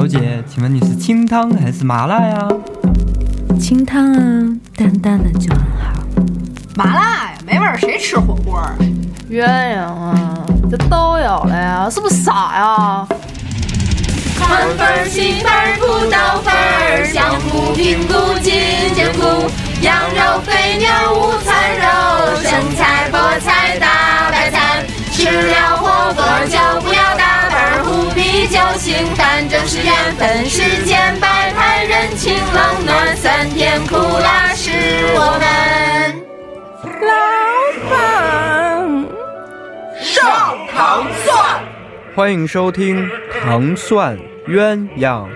小姐，请问你是清汤还是麻辣呀？清汤啊，淡淡的就很好。麻辣呀，没味儿，谁吃火锅啊？鸳鸯啊，这都有了呀，是不是傻呀？宽粉儿、细粉儿、土豆粉儿，香菇、平菇、金针菇，羊肉、肥牛、午餐肉，生菜、菠菜、大白菜，吃了火锅就不要酒、清淡正是缘分，世间百态，人情冷暖，酸甜苦辣是我们。老板，上糖蒜。欢迎收听《糖蒜鸳鸯》。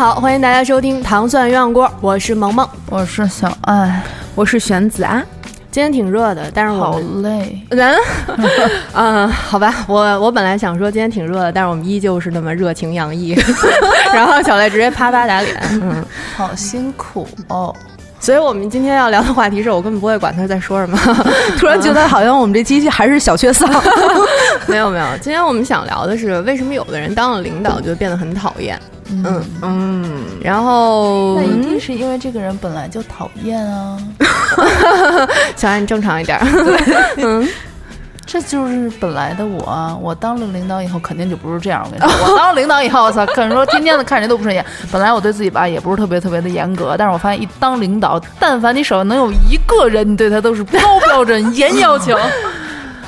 好，欢迎大家收听糖蒜鸳鸯锅，我是萌萌，我是小爱，我是玄子啊。今天挺热的，但是我好们累。人，嗯，好吧，我我本来想说今天挺热的，但是我们依旧是那么热情洋溢，然后小赖直接啪啪打脸，嗯，好辛苦哦！所以我们今天要聊的话题是我根本不会管他在说什么，突然觉得好像我们这机器还是小缺丧。没有没有，今天我们想聊的是为什么有的人当了领导就变得很讨厌，嗯嗯，然后那一定是因为这个人本来就讨厌啊。小安你正常一点，嗯。这就是本来的我啊！我当了领导以后，肯定就不是这样。我跟你说，我当了领导以后，我操，可能说天天的看谁都不顺眼。本来我对自己吧也不是特别特别的严格，但是我发现一当领导，但凡你手上能有一个人，你对他都是高标准、严要求。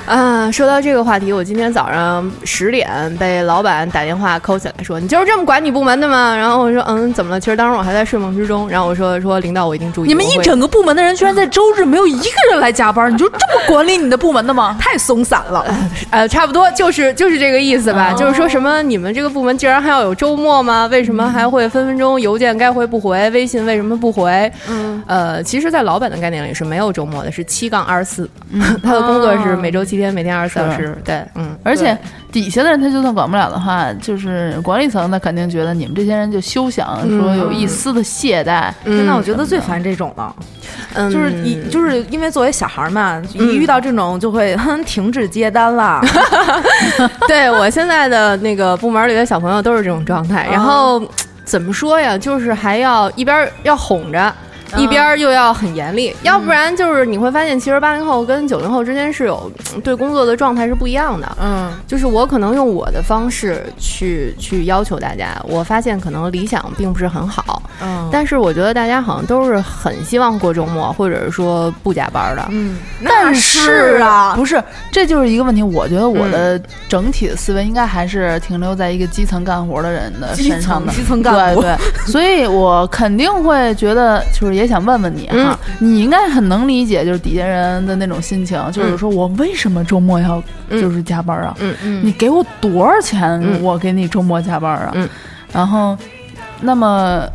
啊，说到这个话题，我今天早上十点被老板打电话扣起来说：“你就是这么管你部门的吗？”然后我说：“嗯，怎么了？”其实当时我还在睡梦之中。然后我说：“说领导，我一定注意。”你们一整个部门的人居然在周日没有一个人来加班，你就这么管理你的部门的吗？太松散了。呃，差不多就是就是这个意思吧。就是说什么你们这个部门竟然还要有周末吗？为什么还会分分钟邮件该回不回，微信为什么不回？嗯，呃，其实，在老板的概念里是没有周末的，是七杠二十四。他的工作是每周七天，每天二十四小时。对，嗯，而且底下的人他就算管不了的话，就是管理层他肯定觉得你们这些人就休想说有一丝的懈怠。嗯的我觉得最烦这种了，嗯就是一就是因为作为小孩嘛，一遇到这种就会哼停止接单了。对我现在的那个部门里的小朋友都是这种状态，然后怎么说呀？就是还要一边要哄着。一边又要很严厉，要不然就是你会发现，其实八零后跟九零后之间是有对工作的状态是不一样的。嗯，就是我可能用我的方式去去要求大家，我发现可能理想并不是很好，嗯但是我觉得大家好像都是很希望过周末，或者是说不加班的。嗯，但是啊，不是，这就是一个问题。我觉得我的整体的思维应该还是停留在一个基层干活的人的身上的。基层干部对对，所以我肯定会觉得，就是也想问问你哈，你应该很能理解，就是底下人的那种心情，就是说我为什么周末要就是加班啊？嗯嗯你给我多少钱，嗯我给你周末加班啊？嗯然后，那么，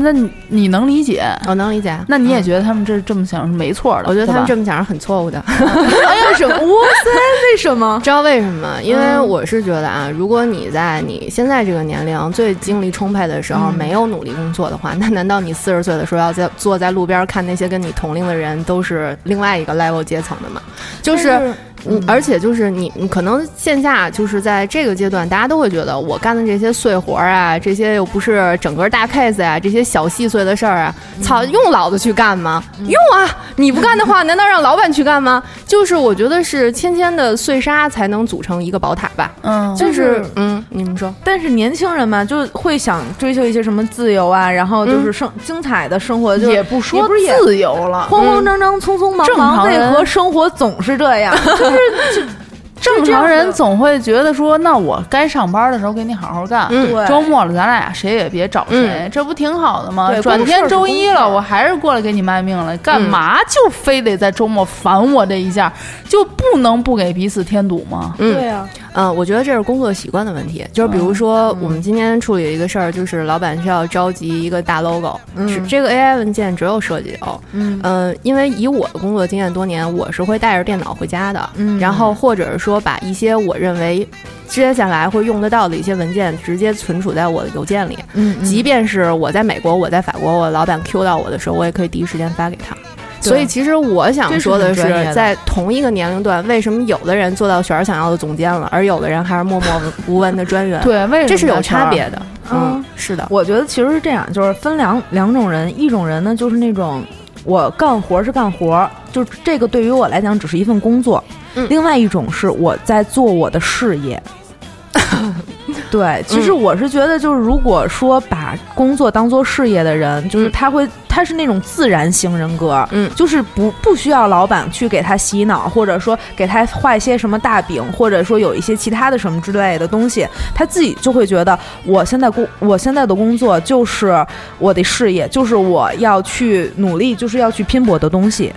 那你你能理解？我能理解。那你也觉得他们这这么想是没错的？我觉得他们这么想是很错误的。哎呀，为什么？哇塞，为什么？知道为什么？因为我是觉得啊，如果你在你现在这个年龄最精力充沛的时候嗯没有努力工作的话，那难道你四十岁的时候要在坐在路边看那些跟你同龄的人都是另外一个 level 阶层的吗？就是。嗯，而且就是你，你可能线下就是在这个阶段，大家都会觉得我干的这些碎活儿啊，这些又不是整个大 case 啊，这些小细碎的事儿啊，操，用老子去干吗？用啊！你不干的话，难道让老板去干吗？就是我觉得是千千的碎沙才能组成一个宝塔吧。嗯，就是嗯，你们说，但是年轻人嘛，就会想追求一些什么自由啊，然后就是生、精彩的生活，就也不说不是也自由了，慌慌张张、匆匆忙正忙，为何生活总是这样？正常人总会觉得说，那我该上班的时候给你好好干，嗯周末了咱俩谁也别找谁，这不挺好的吗？对转天周一了，我还是过来给你卖命了，干嘛就非得在周末烦我这一下？就不能不给彼此添堵吗？嗯对啊，嗯，我觉得这是工作习惯的问题。就是比如说，我们今天处理一个事儿，就是老板需要召集一个大 logo，是这个 AI 文件只有设计有。嗯，呃，因为以我的工作经验多年，我是会带着电脑回家的。嗯，然后或者是说把一些我认为接下来会用得到的一些文件直接存储在我的邮件里。嗯，即便是我在美国，我在法国，我老板 Q 到我的时候，我也可以第一时间发给他。所以，其实我想说的是，在同一个年龄段，为什么有的人做到雪儿想要的总监了，而有的人还是默默无闻的专员？对，为什么这是有差别的？嗯，是的，我觉得其实是这样，就是分两两种人，一种人呢，就是那种我干活是干活，就这个对于我来讲只是一份工作；另外一种是我在做我的事业。对，其实我是觉得，就是如果说把工作当做事业的人，就是他会，他是那种自然型人格，嗯，就是不不需要老板去给他洗脑，或者说给他画一些什么大饼，或者说有一些其他的什么之类的东西，他自己就会觉得，我现在工，我现在的工作就是我的事业，就是我要去努力，就是要去拼搏的东西。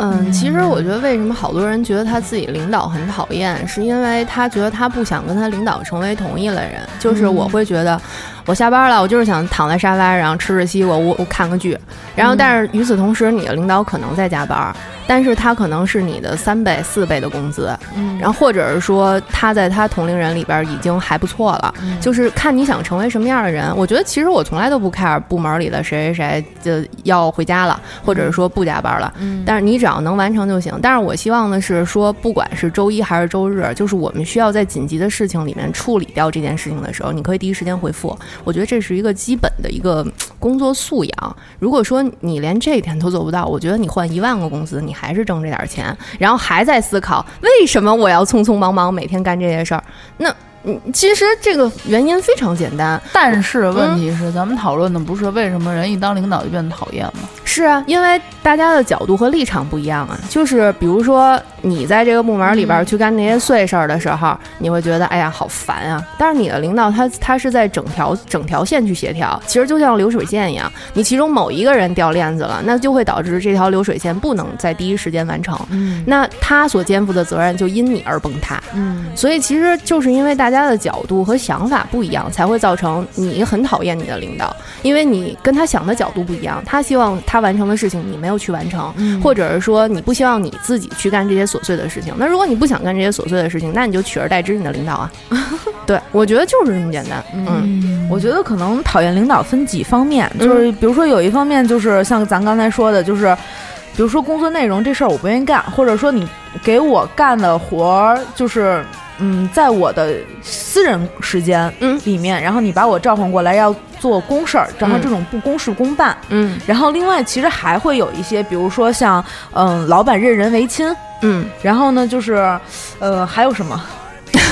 嗯，其实我觉得为什么好多人觉得他自己领导很讨厌，是因为他觉得他不想跟他领导成为同一类人。就是我会觉得，我下班了，我就是想躺在沙发上吃着西瓜，我我看个剧。然后，但是与此同时，你的领导可能在加班。但是他可能是你的三倍、四倍的工资，嗯，然后或者是说他在他同龄人里边已经还不错了，就是看你想成为什么样的人。我觉得其实我从来都不 care 部门里的谁谁谁就要回家了，或者是说不加班了，嗯，但是你只要能完成就行。但是我希望的是说，不管是周一还是周日，就是我们需要在紧急的事情里面处理掉这件事情的时候，你可以第一时间回复。我觉得这是一个基本的一个工作素养。如果说你连这一点都做不到，我觉得你换一万个公司，你。还是挣这点钱，然后还在思考为什么我要匆匆忙忙每天干这些事儿？那。嗯，其实这个原因非常简单，但是问题是，咱们讨论的不是为什么人一当领导就变得讨厌吗？是啊，因为大家的角度和立场不一样啊。就是比如说，你在这个部门里边去干那些碎事儿的时候，你会觉得哎呀好烦啊。但是你的领导他他是在整条整条线去协调，其实就像流水线一样，你其中某一个人掉链子了，那就会导致这条流水线不能在第一时间完成。嗯，那他所肩负的责任就因你而崩塌。嗯，所以其实就是因为大。大家的角度和想法不一样，才会造成你很讨厌你的领导，因为你跟他想的角度不一样。他希望他完成的事情你没有去完成，或者是说你不希望你自己去干这些琐碎的事情。那如果你不想干这些琐碎的事情，那你就取而代之你的领导啊。对，我觉得就是这么简单。嗯，我觉得可能讨厌领导分几方面，就是比如说有一方面就是像咱刚才说的，就是比如说工作内容这事儿我不愿意干，或者说你给我干的活儿就是。嗯，在我的私人时间嗯。里面，然后你把我召唤过来要做公事儿，然后这种不公事公办。嗯，然后另外其实还会有一些，比如说像嗯，老板任人唯亲。嗯，然后呢就是，呃，还有什么？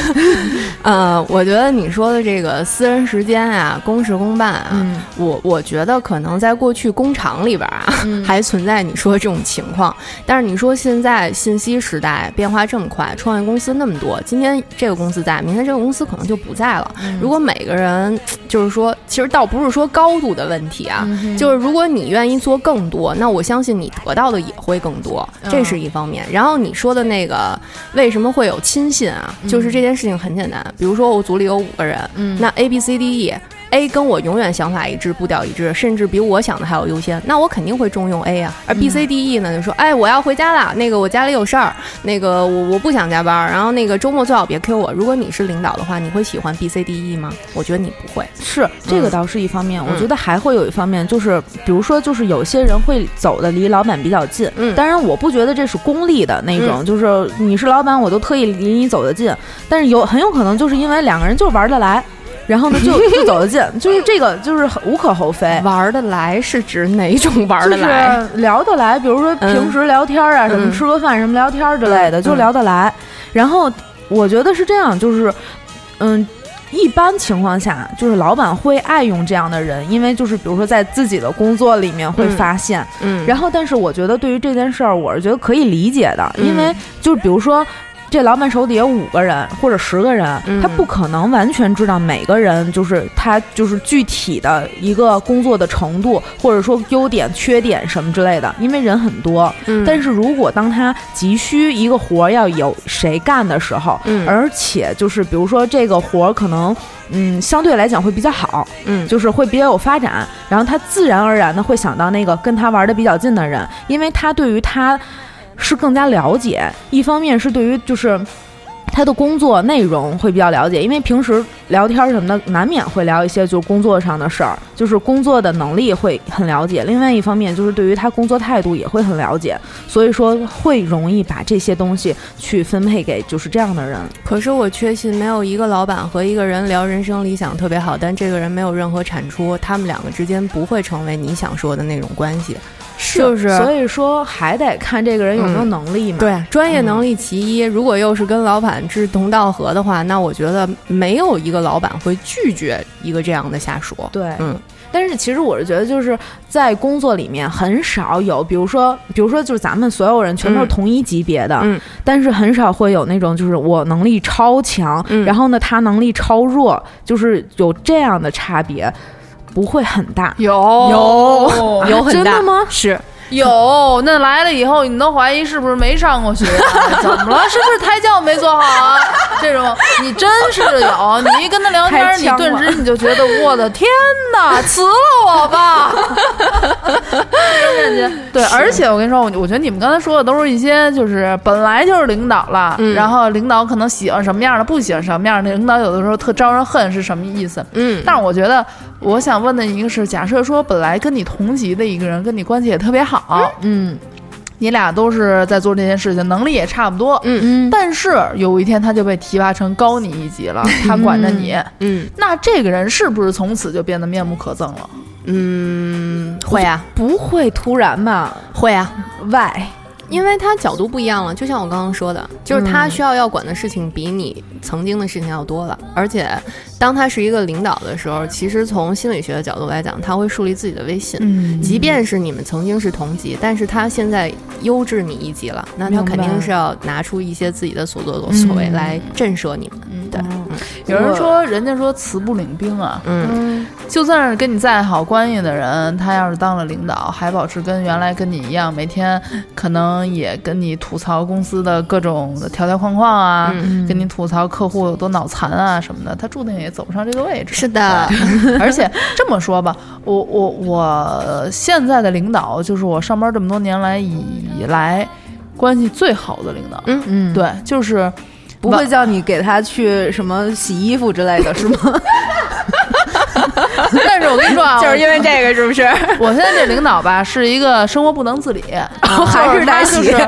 呃，我觉得你说的这个私人时间啊，公事公办啊，我我觉得可能在过去工厂里边啊，还存在你说的这种情况。但是你说现在信息时代变化这么快，创业公司那么多，今天这个公司在，明天这个公司可能就不在了。如果每个人就是说，其实倒不是说高度的问题啊，就是如果你愿意做更多，那我相信你得到的也会更多，这是一方面。然后你说的那个为什么会有亲信啊，就是这件事情很简单。比如说，我组里有五个人，那 A B C D E。A 跟我永远想法一致，步调一致，甚至比我想的还要优先，那我肯定会重用 A 啊。而 B、C、D、E 呢，就说，哎，我要回家了，那个我家里有事儿，那个我我不想加班，然后那个周末最好别 Q 我。如果你是领导的话，你会喜欢 B、C、D、E 吗？我觉得你不会。是这个倒是一方面，我觉得还会有一方面，就是比如说，就是有些人会走的离老板比较近。嗯，当然我不觉得这是功利的那种，就是你是老板，我都特意离你走得近。但是有很有可能就是因为两个人就玩得来。然后呢，就 就走得近，就是这个，就是无可厚非。玩得来是指哪种玩得来？聊得来，比如说平时聊天啊，什么吃个饭什么聊天之类的，就聊得来。然后我觉得是这样，就是，嗯，一般情况下，就是老板会爱用这样的人，因为就是比如说在自己的工作里面会发现。嗯。然后，但是我觉得对于这件事儿，我是觉得可以理解的，因为就是比如说。这老板手底下五个人或者十个人，嗯他不可能完全知道每个人就是他就是具体的一个工作的程度，或者说优点、缺点什么之类的，因为人很多。嗯但是如果当他急需一个活儿要有谁干的时候，嗯而且就是比如说这个活儿可能嗯相对来讲会比较好，嗯就是会比较有发展，然后他自然而然的会想到那个跟他玩的比较近的人，因为他对于他是更加了解，一方面是对于就是。他的工作内容会比较了解，因为平时聊天什么的，难免会聊一些就是工作上的事儿，就是工作的能力会很了解。另外一方面，就是对于他工作态度也会很了解，所以说会容易把这些东西去分配给就是这样的人。可是我确信，没有一个老板和一个人聊人生理想特别好，但这个人没有任何产出，他们两个之间不会成为你想说的那种关系。就是所以说还得看这个人有没有能力嘛。对，专业能力其一，如果又是跟老板志同道合的话，那我觉得没有一个老板会拒绝一个这样的下属。对，嗯。但是其实我是觉得，就是在工作里面很少有，比如说，比如说，就是咱们所有人全都是同一级别的，嗯，但是很少会有那种就是我能力超强，嗯然后呢他能力超弱，就是有这样的差别，不会很大。有有有很大真的吗？是有，那来了以后，你都怀疑是不是没上过学、啊？怎么了？是不是胎教没做好啊？这种你真是有，你一跟他聊天，你顿时你就觉得我的天哪，辞了我吧！这种感觉。对，而且我跟你说，我我觉得你们刚才说的都是一些就是本来就是领导了，嗯然后领导可能喜欢什么样的，不喜欢什么样的，领导有的时候特招人恨是什么意思？嗯但是我觉得，我想问的一个是，假设说本来跟你同级的一个人，跟你关系也特别好，嗯你俩都是在做这件事情，能力也差不多，嗯嗯但是有一天他就被提拔成高你一级了，他管着你，嗯那这个人是不是从此就变得面目可憎了？嗯，会啊不会突然吧？会啊，，Why？因为他角度不一样了。就像我刚刚说的，就是他需要要管的事情比你曾经的事情要多了，而且当他是一个领导的时候，其实从心理学的角度来讲，他会树立自己的威信。嗯。即便是你们曾经是同级，但是他现在优质你一级了，那他肯定是要拿出一些自己的所作所为来震慑你们。对，有人说，人家说辞不领兵啊，嗯。就算是跟你再好关系的人，他要是当了领导，还保持跟原来跟你一样，每天可能也跟你吐槽公司的各种的条条框框啊，嗯。跟你吐槽客户有多脑残啊什么的，他注定也走不上这个位置。是的，而且这么说吧，我我我现在的领导就是我上班这么多年来以来关系最好的领导。嗯嗯，对，就是不会叫你给他去什么洗衣服之类的，是吗？但是我跟你说啊，就是因为这个，是不是？我现在这领导吧，是一个生活不能自理，还是得他洗就是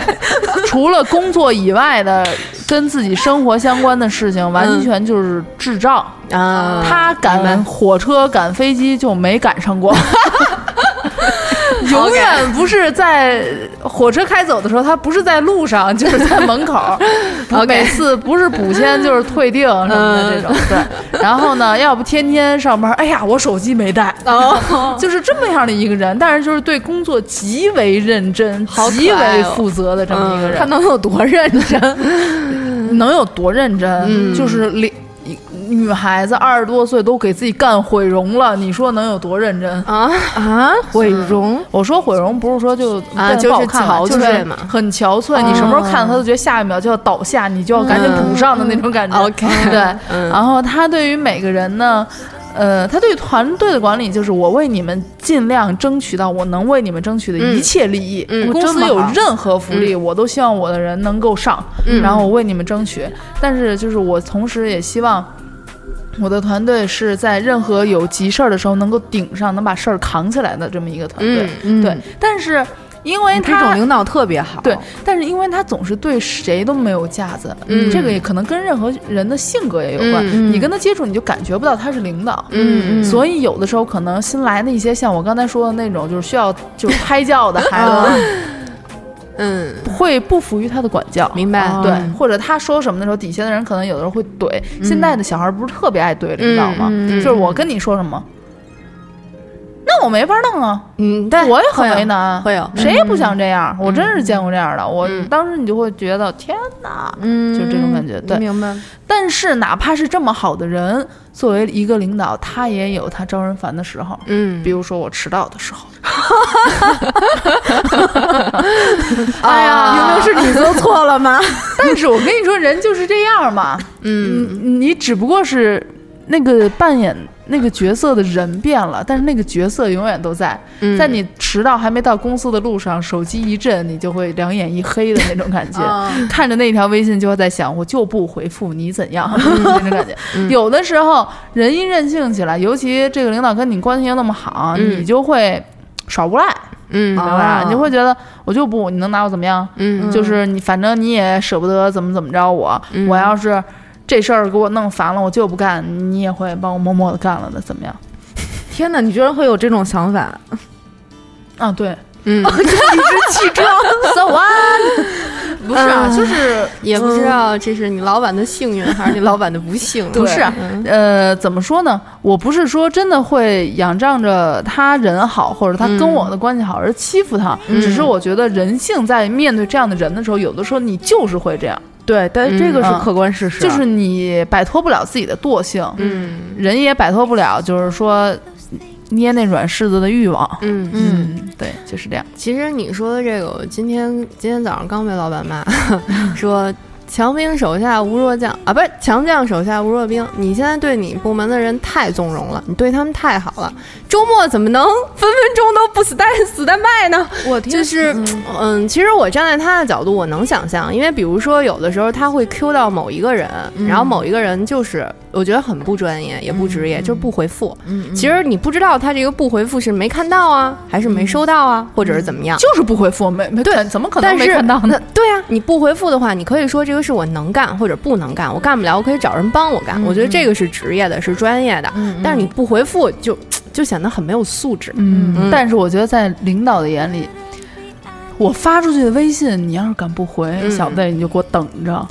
除了工作以外的跟自己生活相关的事情，完全就是智障。啊他赶火车、赶飞机就没赶上过。永远不是在火车开走的时候，他不是在路上，就是在门口。每次不是补签就是退订什么的这种。对，然后呢，要不天天上班，哎呀，我手机没带，就是这么样的一个人。但是就是对工作极为认真、极为负责的这么一个人。他能有多认真？能有多认真？就是两女孩子二十多岁都给自己干毁容了，你说能有多认真？啊，啊，毁容？我说毁容不是说就啊就是不好看了憔就是悴嘛很憔悴。你什么时候看到他，都觉得下一秒就要倒下，你就要赶紧补上的那种感觉。OK 对。嗯然后他对于每个人呢。呃，他对团队的管理就是我为你们尽量争取到我能为你们争取的一切利益。嗯公司有任何福利，我都希望我的人能够上，嗯然后我为你们争取。但是就是我同时也希望。我的团队是在任何有急事儿的时候能够顶上，能把事儿扛起来的这么一个团队。嗯对，但是因为这他种领导特别好。对，但是因为他总是对谁都没有架子，嗯这个也可能跟任何人的性格也有关。嗯你跟他接触，你就感觉不到他是领导。嗯所以有的时候可能新来的一些像我刚才说的那种，就是需要就是胎教的孩子，嗯，会不服于他的管教。明白。对，或者他说什么的时候，底下的人可能有的时候会怼。现在的小孩不是特别爱怼领导吗？就是我跟你说什么，那我没法弄啊，嗯，但，我也很为难，会有。谁也不想这样。我真是见过这样的，我嗯。当时你就会觉得天哪，嗯，就这种感觉对。明白。但是哪怕是这么好的人，作为一个领导，他也有他招人烦的时候。嗯，比如说我迟到的时候，哎呀，明明是你做错了吗？但是我跟你说，人就是这样嘛，嗯。你你只不过是那个扮演那个角色的人变了，但是那个角色永远都在。嗯在你迟到还没到公司的路上，手机一震，你就会两眼一黑的那种感觉。看着那条微信就会在想，我就不回复你怎样 那种感觉。有的时候人一任性起来，尤其这个领导跟你关系又那么好，嗯你就会耍无赖，嗯明白吧？你就会觉得我就不，你能拿我怎么样？嗯就是你反正你也舍不得怎么怎么着我，嗯我要是这事儿给我弄烦了，我就不干，你也会帮我默默的干了的，怎么样？天哪，你居然会有这种想法？啊，对嗯，，so what？不是啊，嗯就是也不知道这是你老板的幸运还是你老板的不幸。不是啊嗯呃，怎么说呢？我不是说真的会仰仗着他人好，或者他跟我的关系好而欺负他，嗯只是我觉得人性在面对这样的人的时候，有的时候你就是会这样，对，但是这个是嗯客观事实，就是你摆脱不了自己的惰性，嗯。人也摆脱不了，就是说捏那软柿子的欲望。嗯。嗯，对，就是这样。其实你说的这个，我今天今天早上刚被老板骂，说强兵手下无弱将啊，不是强将手下无弱兵。你现在对你部门的人太纵容了，你对他们太好了，周末怎么能分分钟都不死带死带卖呢？我就是，嗯，其实我站在他的角度，我能想象，因为比如说有的时候他会 Q 到某一个人，然后某一个人就是我觉得很不专业，也不职业，就是不回复。嗯，其实你不知道他这个不回复是没看到啊，还是没收到啊，或者是怎么样。就是不回复，没没对怎么可能没看到呢？对啊，你不回复的话，你可以说这个是我能干或者不能干，我干不了，我可以找人帮我干。我觉得这个是职业的，是专业的。但是你不回复，就就显得很没有素质。嗯，但是我觉得在领导的眼里，我发出去的微信，你要是敢不回，嗯小子你就给我等着。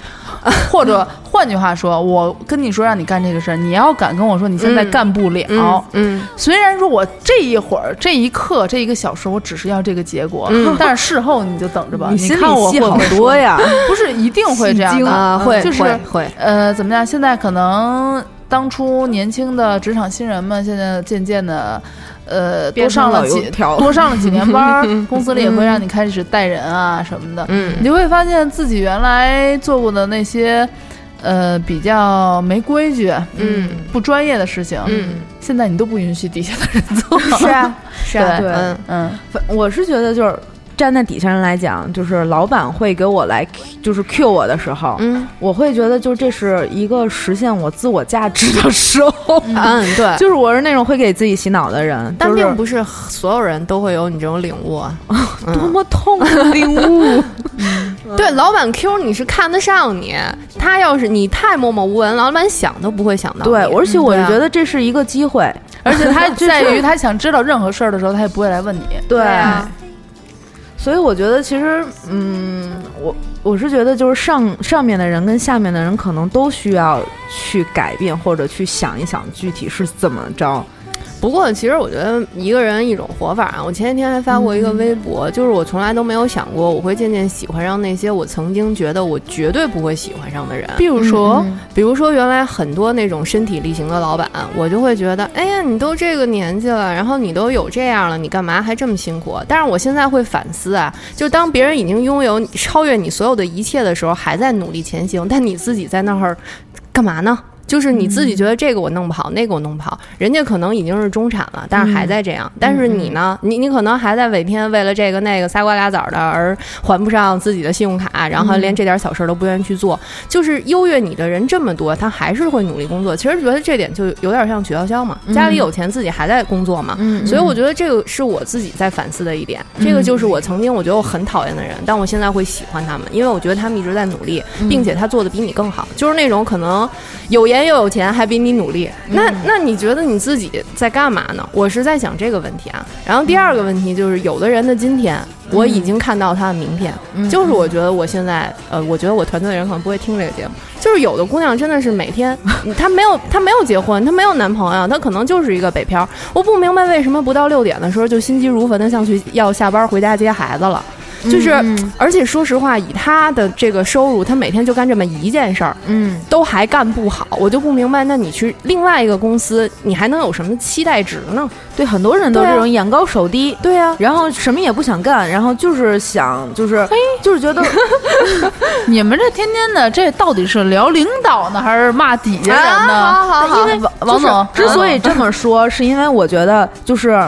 或者 换句话说，我跟你说让你干这个事儿，你要敢跟我说你现在嗯干不了，嗯嗯虽然说我这一会儿、这一刻、这一个小时，我只是要这个结果，嗯但是事后你就等着吧。你看我戏好多呀，不是一定会这样的啊，会就是会会，呃，怎么样？现在可能当初年轻的职场新人们，现在渐渐的，呃，多上了几条多上了几年班儿，公司里也会让你开始带人啊什么的，嗯你就会发现自己原来做过的那些，呃，比较没规矩、嗯不专业的事情，嗯，现在你都不允许底下的人做。是啊 是啊，对嗯嗯，反我是觉得就是。站在底下人来讲，就是老板会给我来，就是 Q 我的时候，嗯我会觉得就这是一个实现我自我价值的时候。嗯，对。就是我是那种会给自己洗脑的人，但并不是所有人都会有你这种领悟 多么痛的领悟。对，老板 Q 你是看得上你，他要是你太默默无闻，老板想都不会想到你。对，而且我是觉得这是一个机会。而且他在于他想知道任何事儿的时候，他也不会来问你。对啊所以我觉得其实，嗯，我我是觉得就是上上面的人跟下面的人可能都需要去改变或者去想一想具体是怎么着。不过，其实我觉得一个人一种活法啊。我前几天还发过一个微博，就是我从来都没有想过我会渐渐喜欢上那些我曾经觉得我绝对不会喜欢上的人。比如说，比如说，原来很多那种身体力行的老板，我就会觉得，哎呀，你都这个年纪了，然后你都有这样了，你干嘛还这么辛苦？但是我现在会反思啊，就当别人已经拥有超越你所有的一切的时候，还在努力前行，但你自己在那儿干嘛呢？就是你自己觉得这个我弄不好，那个我弄不好，人家可能已经是中产了，但是还在这样。但是你呢？你你可能还在每天为了这个那个仨瓜俩枣的而还不上自己的信用卡，然后连这点小事都不愿意去做。就是优越你的人这么多，他还是会努力工作。其实觉得这点就有点像曲筱绡嘛，家里有钱，自己还在工作嘛。嗯所以我觉得这个是我自己在反思的一点。这个就是我曾经我觉得我很讨厌的人，但我现在会喜欢他们，因为我觉得他们一直在努力，并且他做的比你更好。就是那种可能有颜又有钱，还比你努力。那那你觉得你自己在干嘛呢？我是在想这个问题啊。然后第二个问题就是，有的人的今天。我已经看到他的明天，就是我觉得我现在，呃，我觉得我团队的人可能不会听这个节目，就是有的姑娘真的是每天，她没有她没有结婚，她没有男朋友，她可能就是一个北漂。我不明白为什么不到六点的时候就心急如焚的想去要下班回家接孩子了。就是，而且说实话，以他的这个收入，他每天就干这么一件事儿，嗯，都还干不好，我就不明白，那你去另外一个公司，你还能有什么期待值呢？对，很多人都这种眼高手低，对呀、然后什么也不想干，然后就是想，就是就是觉得 你们这天天的，这到底是聊领导呢，还是骂底下人呢？啊好好好因为王王总之所以这么说，是因为我觉得就是。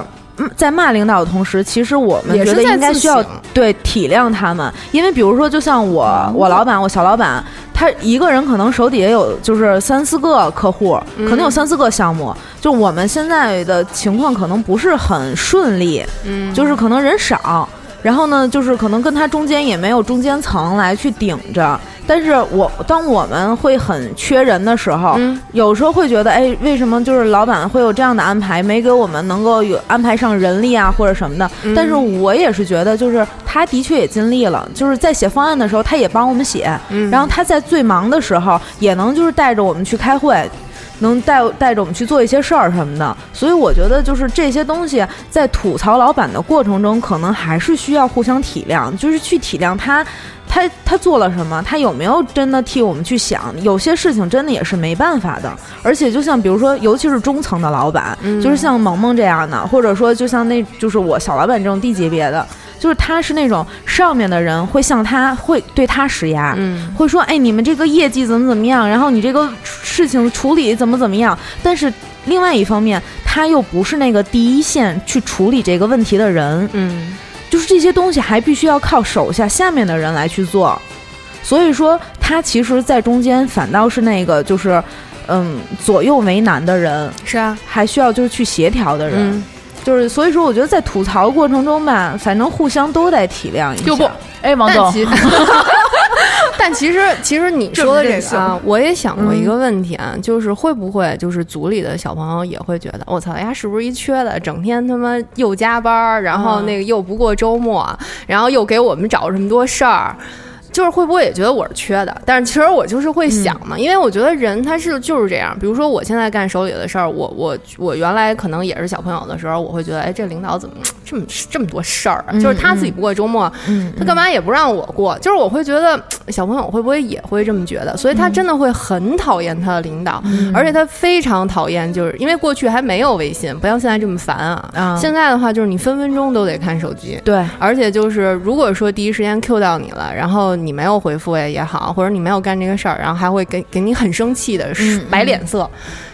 嗯在骂领导的同时，其实我们觉得应该需要对体谅他们，因为比如说，就像我我老板，我小老板，他一个人可能手底下有就是三四个客户，可能有三四个项目，就我们现在的情况可能不是很顺利，嗯就是可能人少，然后呢，就是可能跟他中间也没有中间层来去顶着。但是我当我们会很缺人的时候，嗯有时候会觉得，哎，为什么就是老板会有这样的安排，没给我们能够有安排上人力啊或者什么的？嗯但是我也是觉得，就是他的确也尽力了，就是在写方案的时候，他也帮我们写，嗯然后他在最忙的时候，也能就是带着我们去开会。能带带着我们去做一些事儿什么的，所以我觉得就是这些东西在吐槽老板的过程中，可能还是需要互相体谅，就是去体谅他，他他做了什么，他有没有真的替我们去想？有些事情真的也是没办法的，而且就像比如说，尤其是中层的老板，就是像萌萌这样的，或者说就像那就是我小老板这种低级别的。就是他是那种上面的人会向他会对他施压，嗯会说，哎，你们这个业绩怎么怎么样，然后你这个事情处理怎么怎么样。但是另外一方面，他又不是那个第一线去处理这个问题的人，嗯就是这些东西还必须要靠手下下面的人来去做。所以说，他其实，在中间反倒是那个就是，嗯，左右为难的人，是啊，还需要就是去协调的人。嗯就是所以说，我觉得在吐槽过程中吧，反正互相都得体谅一下。就不，哎，王总，但其 但其实，其实你说的这个啊，我也想过一个问题啊，就是会不会就是组里的小朋友也会觉得，我操，呀，是不是一缺的，整天他妈又加班儿，然后那个又不过周末，然后又给我们找这么多事儿。就是会不会也觉得我是缺的？但是其实我就是会想嘛，因为我觉得人他是就是这样。比如说我现在干手里的事儿，我我我原来可能也是小朋友的时候，我会觉得，哎，这领导怎么这么这么多事儿啊？就是他自己不过周末，嗯，他干嘛也不让我过？就是我会觉得小朋友会不会也会这么觉得？所以他真的会很讨厌他的领导，而且他非常讨厌，就是因为过去还没有微信，不像现在这么烦啊。啊现在的话，就是你分分钟都得看手机。对，而且就是，如果说第一时间 Q 到你了，然后你没有回复也也好，或者你没有干这个事儿，然后还会给给你很生气的嗯摆脸色，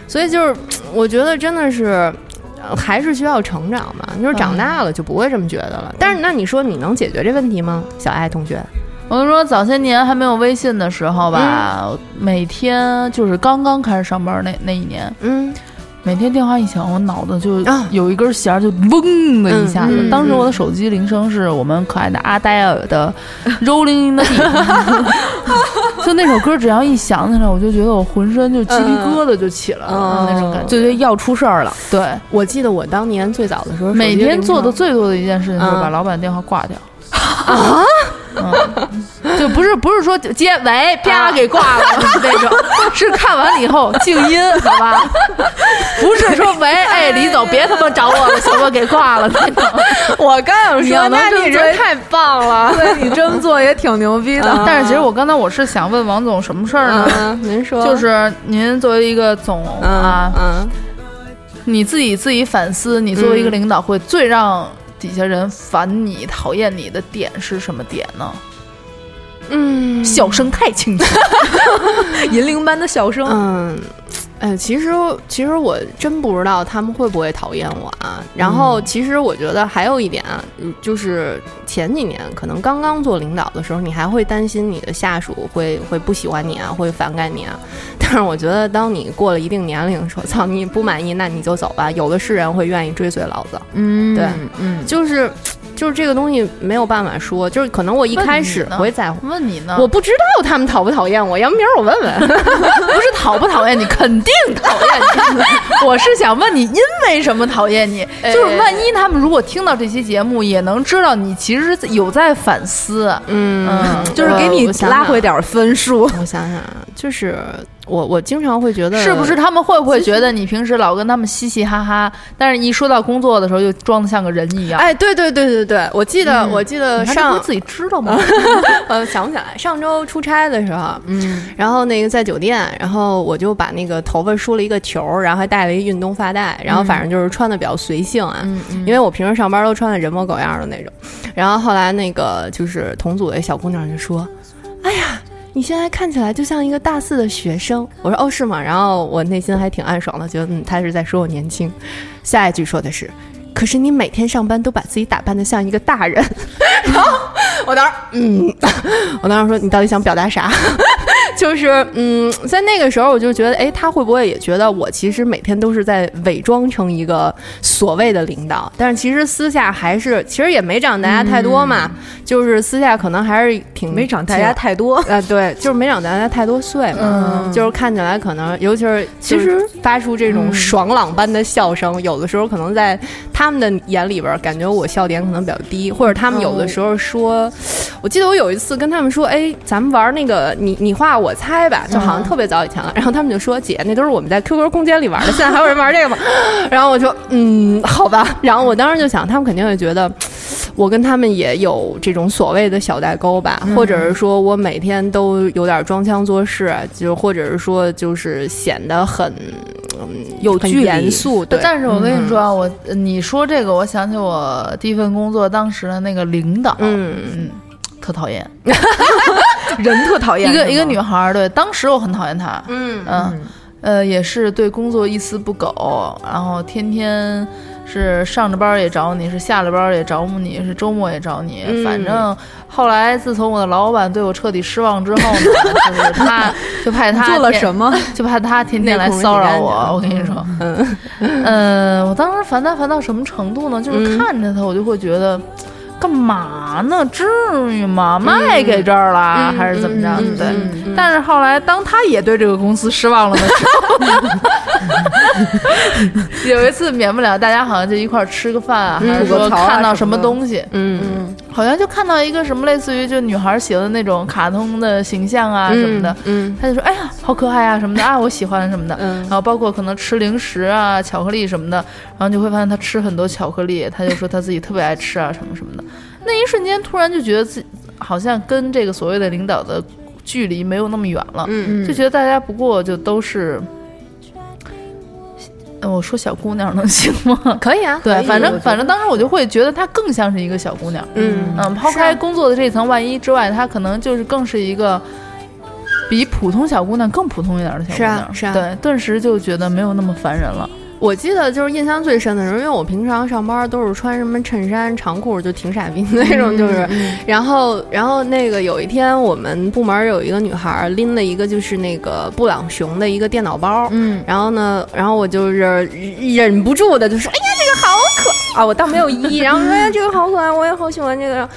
所以就是我觉得真的是。呃还是需要成长嘛，就是长大了就不会这么觉得了。但是那你说你能解决这问题吗，小爱同学？我跟你说，早些年还没有微信的时候吧，每天就是刚刚开始上班那那一年，嗯，每天电话一响，我脑子就啊有一根弦儿就嗡的一下子。当时我的手机铃声是我们可爱的阿黛尔的《Rolling in the Deep》，就那首歌只要一响起来，我就觉得我浑身就鸡皮疙瘩就起来了、嗯那种感觉。就觉得要出事儿了。对，我记得我当年最早的时候，每天做的最多的一件事情就是嗯把老板电话挂掉。啊，嗯，就不是不是说接喂啪给挂了那种，是看完了以后静音，好吧？不是说喂哎李总别他妈找我了，行吗？给挂了那种。我刚想你要能那你人太棒了。对你这么做也挺牛逼的。但是其实我刚才我是想问王总什么事儿呢？嗯，您说，就是您作为一个总嗯啊，嗯，你自己自己反思，你作为一个领导会最让底下人烦你、讨厌你的点是什么点呢？嗯笑声太清楚。银铃般的笑声，嗯，哎，其实其实我真不知道他们会不会讨厌我啊。然后，其实我觉得还有一点啊，嗯就是前几年可能刚刚做领导的时候，你还会担心你的下属会会不喜欢你啊，会反感你啊。但是我觉得，当你过了一定年龄，的时候操你不满意，那你就走吧。有的是人会愿意追随老子，嗯，对嗯，就是就是这个东西没有办法说，就是可能我一开始问你呢会在乎。问你呢？我不知道他们讨不讨厌我，要不明儿我问问。不是讨不讨厌你，肯定讨厌你。我是想问你，因为什么讨厌你？就是万一他们如果听到这期节目，也能知道你其实有在反思。嗯嗯就是给你拉回点儿分数。我想想啊，就是我我经常会觉得，是不是他们会不会觉得你平时老跟他们嘻嘻哈哈，但是一说到工作的时候，又装的像个人一样？哎，对对对对对，我记得、我记得上自己知道吗？呃想不起来上周出差的时候，嗯，然后那个在酒店，然后我就把那个头发梳了一个球儿，然后还戴了一运动发带，然后反正就是穿的比较随性啊，因为我平时上班都穿的人模狗样的那种。然后后来那个就是同组的小姑娘就说：“哎呀。”你现在看起来就像一个大四的学生，我说哦是吗？然后我内心还挺暗爽的，觉得嗯他是在说我年轻。下一句说的是，可是你每天上班都把自己打扮的像一个大人，然后我当时嗯，我当时说你到底想表达啥？就是嗯，在那个时候我就觉得，哎，他会不会也觉得我其实每天都是在伪装成一个所谓的领导，但是其实私下还是其实也没长大家太多嘛，就是私下可能还是挺没长大家太多，啊，对，就是没长大家太多岁嘛，就是看起来可能，尤其是其实发出这种爽朗般的笑声，有的时候可能在他们的眼里边，感觉我笑点可能比较低，或者他们有的时候说，我记得我有一次跟他们说，哎，咱们玩那个你你画我猜吧，就好像特别早以前了，然后他们就说，姐，那都是我们在 QQ 空间里玩的，现在还有人玩这个吗？然后我说，嗯，好吧，然后我当时就想，他们肯定会觉得。我跟他们也有这种所谓的小代沟吧，或者是说我每天都有点装腔作势，就或者是说就是显得很嗯很有距离严肃，对，但是我跟你说啊，我你说这个，我想起我第一份工作当时的那个领导，嗯。嗯，特讨厌，人特讨厌一个一个女孩儿，对，当时我很讨厌她，嗯嗯，呃，也是对工作一丝不苟，然后天天是上着班也找你，是下了班也找你，是周末也找你。嗯反正后来自从我的老板对我彻底失望之后呢，就是他就派他做了什么？就怕他天天来骚扰我。我跟你说，嗯，呃，我当时烦他烦到什么程度呢？就是嗯看着他，我就会觉得。干嘛呢？至于吗？卖给这儿了、还是怎么着？嗯对。但是后来，当他也对这个公司失望了的时候，有一次免不了，大家好像就一块儿吃个饭啊，还是说看到什么东西，嗯好像就看到一个什么类似于就女孩写的那种卡通的形象啊什么的，嗯他就说：“哎呀，好可爱啊什么的啊，我喜欢什么的。嗯然后包括可能吃零食啊、巧克力什么的，然后就会发现他吃很多巧克力，他就说他自己特别爱吃啊什么什么的。那一瞬间突然就觉得自己好像跟这个所谓的领导的距离没有那么远了，嗯就觉得大家不过就都是。呃我说小姑娘能行吗？可以啊，对，反正反正当时我就会觉得她更像是一个小姑娘。嗯嗯，抛开工作的这层万一之外，她可能就是更是一个比普通小姑娘更普通一点的小姑是啊娘。是啊对，顿时就觉得没有那么烦人了。我记得就是印象最深的时候，因为我平常上班都是穿什么衬衫、长裤，就挺傻逼的那种，就是。然后，然后那个有一天，我们部门有一个女孩拎了一个就是那个布朗熊的一个电脑包，嗯，然后呢，然后我就是忍不住的就说：“哎呀，这个好可啊！”我倒没有一，然后说：“哎呀，这个好可爱，我也好喜欢这个。”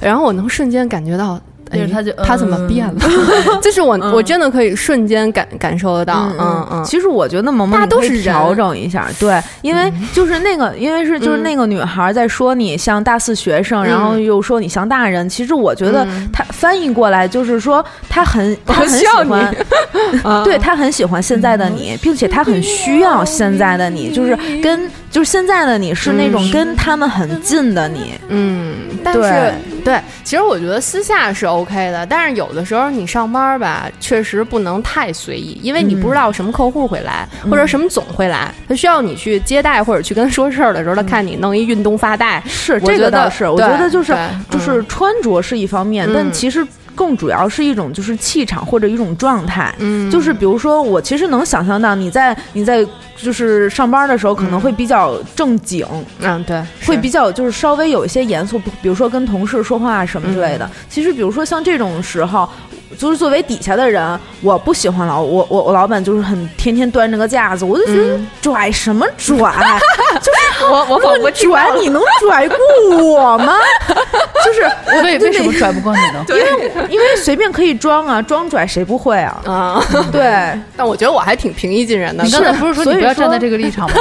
然后我能瞬间感觉到。哎就是他就他怎么变了？就是我，我真的可以瞬间感感受得到，嗯嗯，其实我觉得萌萌大都你可以是调整一下，对，因为就是那个，因为是就是那个女孩在说你像大四学生，然后又说你像大人。其实我觉得她翻译过来就是说她很她很喜欢，对她很喜欢现在的你，并且她很需要现在的你，就是跟就是现在的你是那种跟他们很近的你，嗯，但是对。对，其实我觉得私下是 OK 的，但是有的时候你上班吧，确实不能太随意，因为你不知道什么客户会来，或者什么总会来，他需要你去接待或者去跟他说事儿的时候，他看你弄一运动发带，是这个倒是，我觉得就是就是穿着是一方面，但嗯。其实更主要是一种就是气场或者一种状态。嗯就是比如说，我其实能想象到你在你在就是上班的时候可能会比较正经，嗯对，会比较就是稍微有一些严肃，比比如说跟同事说话什么之类的。其实比如说像这种时候。就是作为底下的人，我不喜欢老我我我老板就是很天天端着个架子，我就觉得拽什么拽，就是 我我仿佛拽你能拽过我吗？就是我为为什么拽不过你呢？因为因为随便可以装啊，装拽谁不会啊？啊，对，但我觉得我还挺平易近人的。你刚才不是说你不要站在这个立场吗？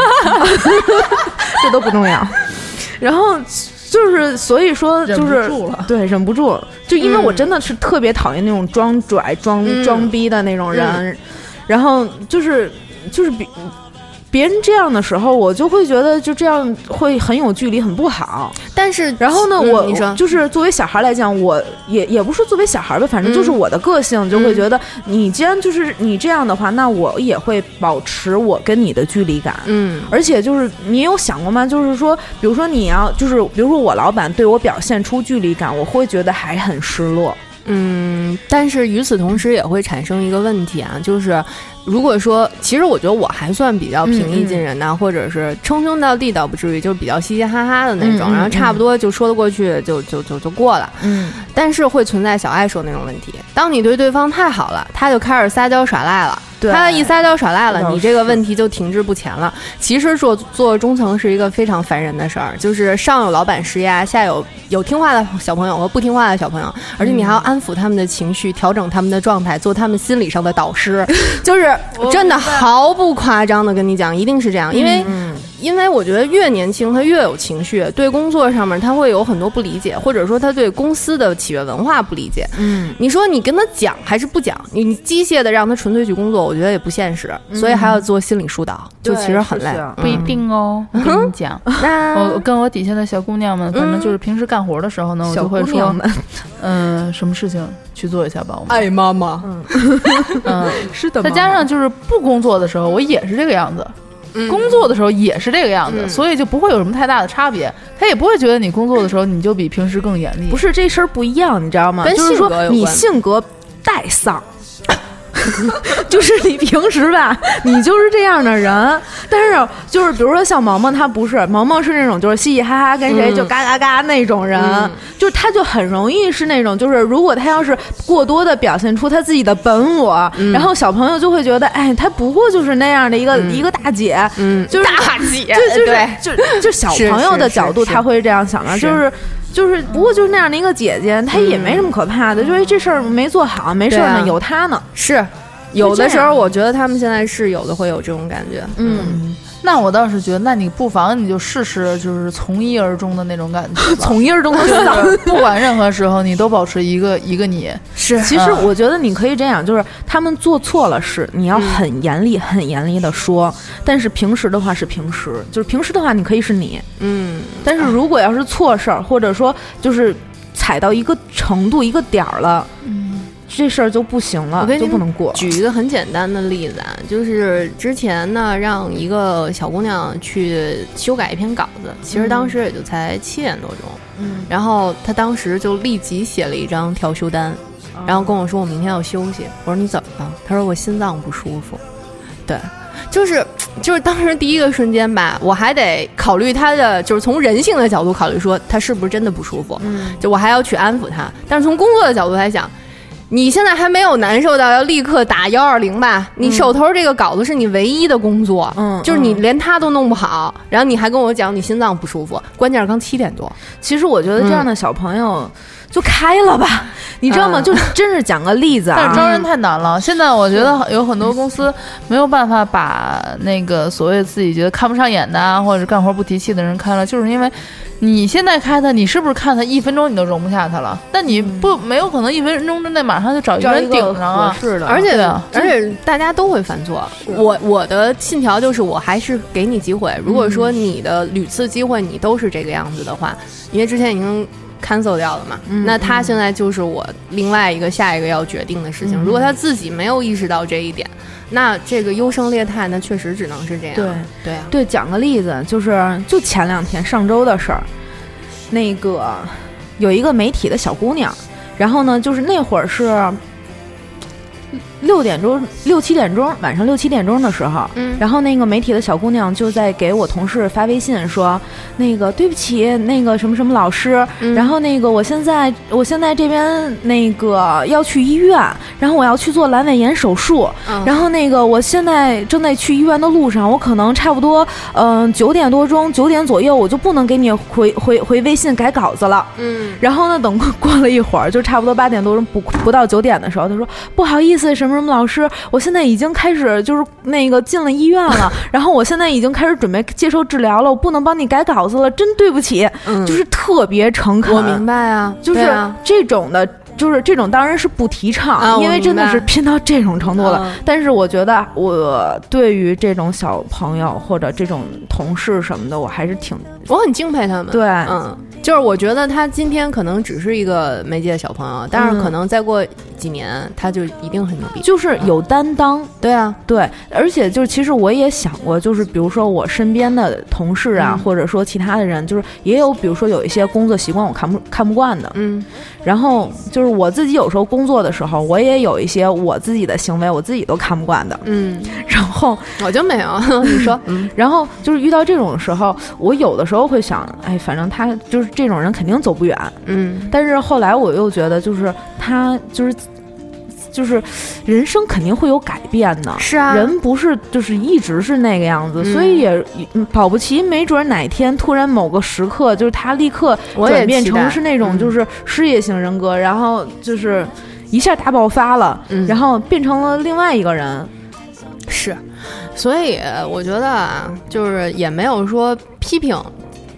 这都不重要。然后就是所以说就是忍不住了对，忍不住，就因为我真的是特别讨厌那种装拽、装嗯装逼的那种人，然后就是就是比。别人这样的时候，我就会觉得就这样会很有距离，很不好。但是然后呢，嗯我就是作为小孩来讲，我也也不是作为小孩吧，反正就是嗯我的个性就会觉得，你既然就是你这样的话，那我也会保持我跟你的距离感。嗯而且就是你有想过吗？就是说，比如说你要就是比如说我老板对我表现出距离感，我会觉得还很失落。嗯，但是与此同时也会产生一个问题啊，就是如果说，其实我觉得我还算比较平易近人呐、或者是称兄道弟倒不至于，就是比较嘻嘻哈哈的那种，然后差不多就说得过去，就就就就过了。嗯，但是会存在小爱说那种问题，当你对对方太好了，他就开始撒娇耍赖了。对他一撒娇耍赖了，你这个问题就停滞不前了。其实做做中层是一个非常烦人的事儿，就是上有老板施压，下有有听话的小朋友和不听话的小朋友，而且你还要安抚他们的情绪，调整他们的状态，做他们心理上的导师，就是真的毫不夸张的跟你讲，一定是这样，因为。因为我觉得越年轻，他越有情绪，对工作上面他会有很多不理解，或者说他对公司的企业文化不理解。嗯，你说你跟他讲还是不讲？你你机械的让他纯粹去工作，我觉得也不现实，所以还要做心理疏导，就其实很累。是是。不一定哦，我跟你讲，那我我跟我底下的小姑娘们，反正就是平时干活的时候呢，我就会说嗯，什么事情去做一下吧，我们，爱妈妈，嗯，是的再加上就是不工作的时候，我也是这个样子。工作的时候也是这个样子，嗯所以就不会有什么太大的差别。他也不会觉得你工作的时候你就比平时更严厉。不是这事儿不一样，你知道吗？跟就是说你性格有关性格带丧。就是你平时吧，你就是这样的人，但是就是比如说像毛毛，他不是毛毛是那种就是嘻嘻哈哈跟谁嗯。就嘎嘎嘎那种人，嗯。就是他就很容易是那种就是如果他要是过多的表现出他自己的本我，嗯然后小朋友就会觉得哎，他不过就是那样的一个、一个大姐，嗯，就是大姐，就就是对，就就小朋友的角度他会这样想的，是就是就是不过就是那样的一个姐姐，她也没什么可怕的，就是这事儿没做好，没事儿呢，啊。有她呢。是有的时候，我觉得他们现在是有的会有这种感觉。嗯，那我倒是觉得，那你不妨你就试试，就是从一而终的那种感觉。从一而终的就是不管任何时候，你都保持一个一个你。是其实我觉得你可以这样，就是他们做错了事，你要很严厉、很严厉的说。但是平时的话是平时，就是平时的话你可以是你，嗯，但是如果要是错事儿，或者说就是踩到一个程度、一个点儿了，这事儿就不行了，就不能过。举一个很简单的例子啊，就是之前呢，让一个小姑娘去修改一篇稿子，其实当时也就才七点多钟，嗯，然后她当时就立即写了一张调休单，然后跟我说我明天要休息。我说你怎么了？她说我心脏不舒服。对，就是就是当时第一个瞬间吧，我还得考虑她的，就是从人性的角度考虑，说她是不是真的不舒服。嗯，就我还要去安抚她。但是从工作的角度来讲，你现在还没有难受到要立刻打幺二零吧？你手头这个稿子是你唯一的工作，嗯就是你连他都弄不好，然后你还跟我讲你心脏不舒服，关键是刚七点多，其实我觉得这样的小朋友就开了吧，你知道吗？嗯就真是讲个例子啊，但是招人太难了。现在我觉得有很多公司没有办法把那个所谓自己觉得看不上眼的啊，或者是干活不提气的人开了，就是因为你现在开他，你是不是看他一分钟你都容不下他了？但你不没有可能一分钟之内马上就找一个人顶上啊。是的，而且、而且大家都会犯错。我我的信条就是，我还是给你机会。如果说你的屡次机会你都是这个样子的话，因为之前已经 cancel 掉了嘛，那他现在就是我另外一个下一个要决定的事情。如果他自己没有意识到这一点，那这个优胜劣汰，那确实只能是这样。对对啊，对，讲个例子，就是就前两天上周的事儿，那个有一个媒体的小姑娘，然后呢，就是那会儿是六点钟、六七点钟，晚上六七点钟的时候，嗯。然后那个媒体的小姑娘就在给我同事发微信说，那个对不起，那个什么什么老师，嗯。然后那个我现在我现在这边那个要去医院，然后我要去做阑尾炎手术，嗯。然后那个我现在正在去医院的路上，我可能差不多嗯九、点多钟九点左右我就不能给你回回回微信改稿子了。嗯。然后呢，等过过了一会儿，就差不多八点多钟不不到九点的时候，他说不好意思，什么什么老师，我现在已经开始就是那个进了医院了，然后我现在已经开始准备接受治疗了，我不能帮你改稿子了，真对不起，嗯就是特别诚恳，我明白啊，就是这种的。就是这种当然是不提倡，啊因为真的是拼到这种程度了。嗯但是我觉得，我对于这种小朋友或者这种同事什么的，我还是挺我很敬佩他们。对，嗯，就是我觉得他今天可能只是一个媒介小朋友，但是嗯。可能再过几年他就一定很牛逼。就是有担当。对啊，对，而且就是其实我也想过，就是比如说我身边的同事啊，嗯。或者说其他的人，就是也有比如说有一些工作习惯我看不看不惯的，嗯。然后就是我自己有时候工作的时候，我也有一些我自己的行为我自己都看不惯的，嗯，然后我就没有。你说，嗯。然后就是遇到这种时候，我有的时候会想，哎，反正他就是这种人肯定走不远，嗯。但是后来我又觉得，就是他就是就是人生肯定会有改变的，是啊。人不是就是一直是那个样子，嗯。所以也嗯保不齐，没准哪天突然某个时刻，就是他立刻我也转变成是那种嗯。就是事业型人格，然后就是一下大爆发了，嗯然后变成了另外一个人。是，所以我觉得啊，就是也没有说批评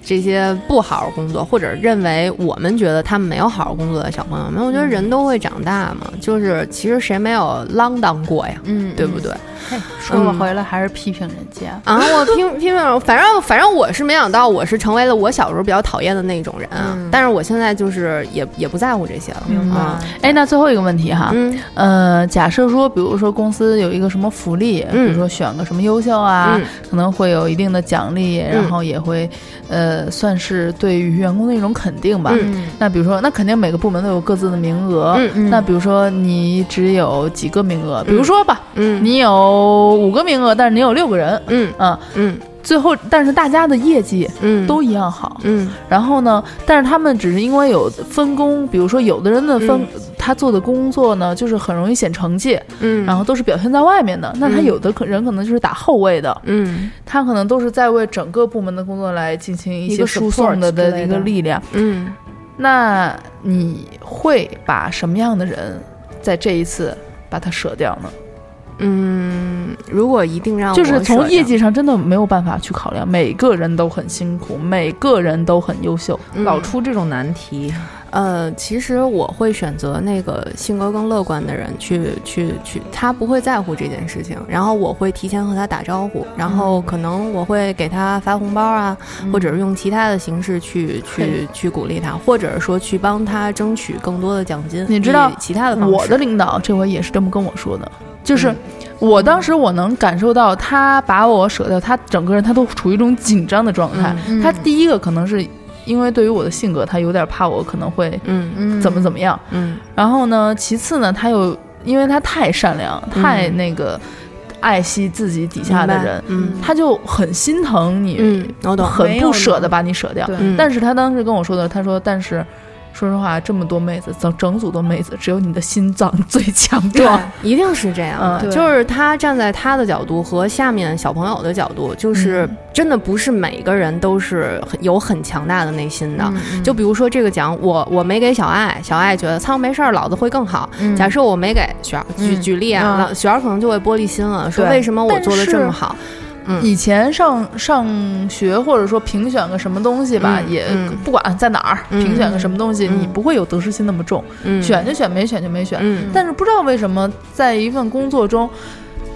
这些不好好工作，或者认为我们觉得他们没有好好工作的小朋友们。我觉得人都会长大嘛，就是其实谁没有浪荡过呀，嗯对不对？嘿说吧，嗯回来还是批评人家。啊，我批批评，反正反正我是没想到我是成为了我小时候比较讨厌的那种人但是我现在就是也也不在乎这些了，明白。啊哎，那最后一个问题哈，嗯。呃，假设说，比如说公司有一个什么福利，嗯。比如说选个什么优秀啊，嗯。可能会有一定的奖励，然后也会，呃，算是对于员工的一种肯定吧。嗯。那比如说，那肯定每个部门都有各自的名额。嗯嗯。那比如说你只有几个名额，比如说吧，嗯。你有五个名额，但是你有六个人，嗯嗯，嗯。最后但是大家的业绩嗯。都一样好，嗯。然后呢，但是他们只是因为有分工，比如说有的人的分、嗯他做的工作呢，就是很容易显成绩，嗯，然后都是表现在外面的。那他嗯有的可人可能就是打后卫的，嗯他可能都是在为整个部门的工作来进行一些输送的的一个力量。嗯那你会把什么样的人在这一次把他舍掉呢？嗯，如果一定让我就是从业绩上真的没有办法去考量，每个人都很辛苦，每个人都很优秀。嗯老出这种难题，呃，其实我会选择那个性格更乐观的人去去去，他不会在乎这件事情，然后我会提前和他打招呼，然后可能我会给他发红包啊，或者是用其他的形式去去去鼓励他，或者是说去帮他争取更多的奖金。你知道其他的方式，我的领导这回也是这么跟我说的，就是嗯我当时我能感受到他把我舍掉，他整个人他都处于一种紧张的状态。嗯他第一个可能是因为对于我的性格，他有点怕我可能会嗯。嗯怎么怎么样。嗯。然后呢，其次呢，他又因为他太善良，嗯太那个爱惜自己底下的人，嗯。他就很心疼你，嗯，我懂，很不舍得把你舍掉。但是他当时跟我说的，他说，但是说实话，这么多妹子，整整组的妹子，只有你的心脏 最强壮。一定是这样的，嗯就是他站在他的角度和下面小朋友的角度，就是嗯真的不是每个人都是有很强大的内心的。嗯就比如说这个奖，我我没给小爱，小爱觉得操没事儿，老子会更好。嗯假设我没给雪儿，举嗯举例啊，雪儿可能就会玻璃心了，说为什么我做的这但是么好？嗯。以前上上学或者说评选个什么东西吧，嗯也嗯。不管在哪儿、嗯评选个什么东西，嗯。你不会有得失心那么重，嗯，选就选，没选就没选。嗯，但是不知道为什么，在一份工作中，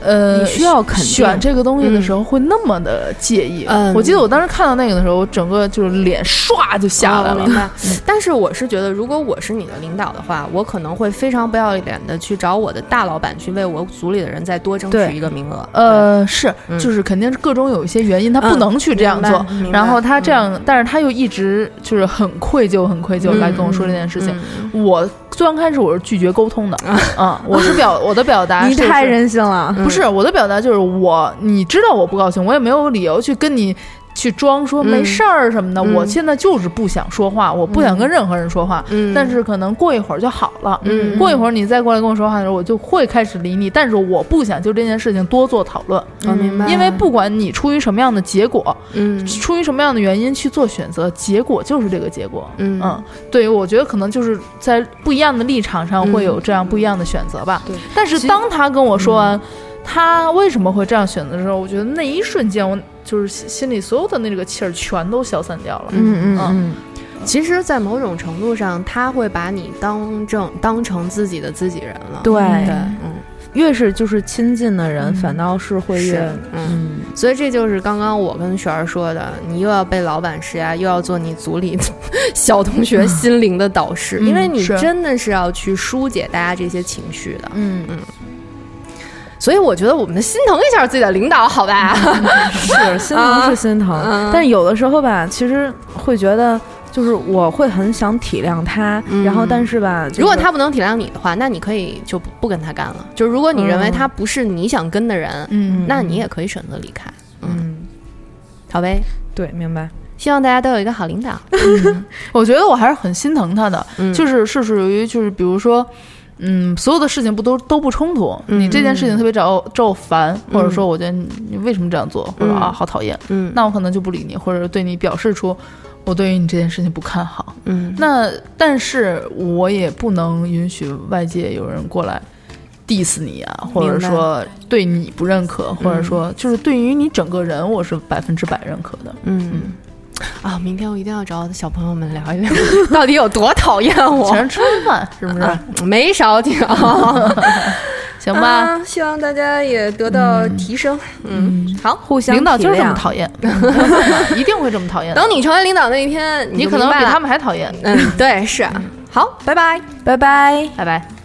呃，你需要肯定选这个东西的时候会那么的介意。嗯我记得我当时看到那个的时候，我整个就是脸唰就下来了。哦明白。但是我是觉得，如果我是你的领导的话，我可能会非常不要脸的去找我的大老板去为我组里的人再多争取一个名额。呃，是，嗯就是肯定是各种有一些原因，他不嗯能去这样做。然后他这样，但是他又一直就是很愧疚，很愧疚嗯来跟我说这件事情。嗯我最刚开始我是拒绝沟通的，嗯，我是表我的表达，你太任性了，不是我的表达就是我，你知道我不高兴，我也没有理由去跟你。去装说没事儿什么的，我现在就是不想说话，我不想跟任何人说话。但是可能过一会儿就好了。过一会儿你再过来跟我说话的时候，我就会开始理你。但是我不想就这件事情多做讨论。我明白。因为不管你出于什么样的结果，嗯，出于什么样的原因去做选择，结果就是这个结果。嗯嗯，对，我觉得可能就是在不一样的立场上会有这样不一样的选择吧。对。但是当他跟我说完他为什么会这样选择的时候，我觉得那一瞬间我。就是心里所有的那个气儿全都消散掉了。嗯嗯嗯。其实，在某种程度上，他会把你当正当成自己的自己人了。对对，嗯，越是就是亲近的人，反倒是会越嗯。所以这就是刚刚我跟璇儿说的，你又要被老板施压，又要做你组里小同学心灵的导师，因为你真的是要去疏解大家这些情绪的。嗯嗯。所以我觉得我们的心疼一下自己的领导，好吧？是心疼是心疼，但是有的时候吧，其实会觉得，就是我会很想体谅他，然后但是吧，如果他不能体谅你的话，那你可以就不跟他干了。就是如果你认为他不是你想跟的人，嗯，那你也可以选择离开。嗯，好呗，对，明白。希望大家都有一个好领导。我觉得我还是很心疼他的，就是是属于就是比如说。嗯，所有的事情不都都不冲突？你这件事情特别找找我烦，或者说我觉得你为什么这样做，或者啊好讨厌，嗯，那我可能就不理你，或者对你表示出我对于你这件事情不看好，嗯，那但是我也不能允许外界有人过来 diss 你啊，或者说对你不认可，或者说就是对于你整个人我是百分之百认可的，嗯。啊，明天我一定要找小朋友们聊一聊，到底有多讨厌我？全是吃饭，是不是？没少听，行吧？希望大家也得到提升。嗯，好，互相领导就是这么讨厌，一定会这么讨厌。等你成为领导那一天，你可能比他们还讨厌。嗯，对，是啊。好，拜拜，拜拜，拜拜。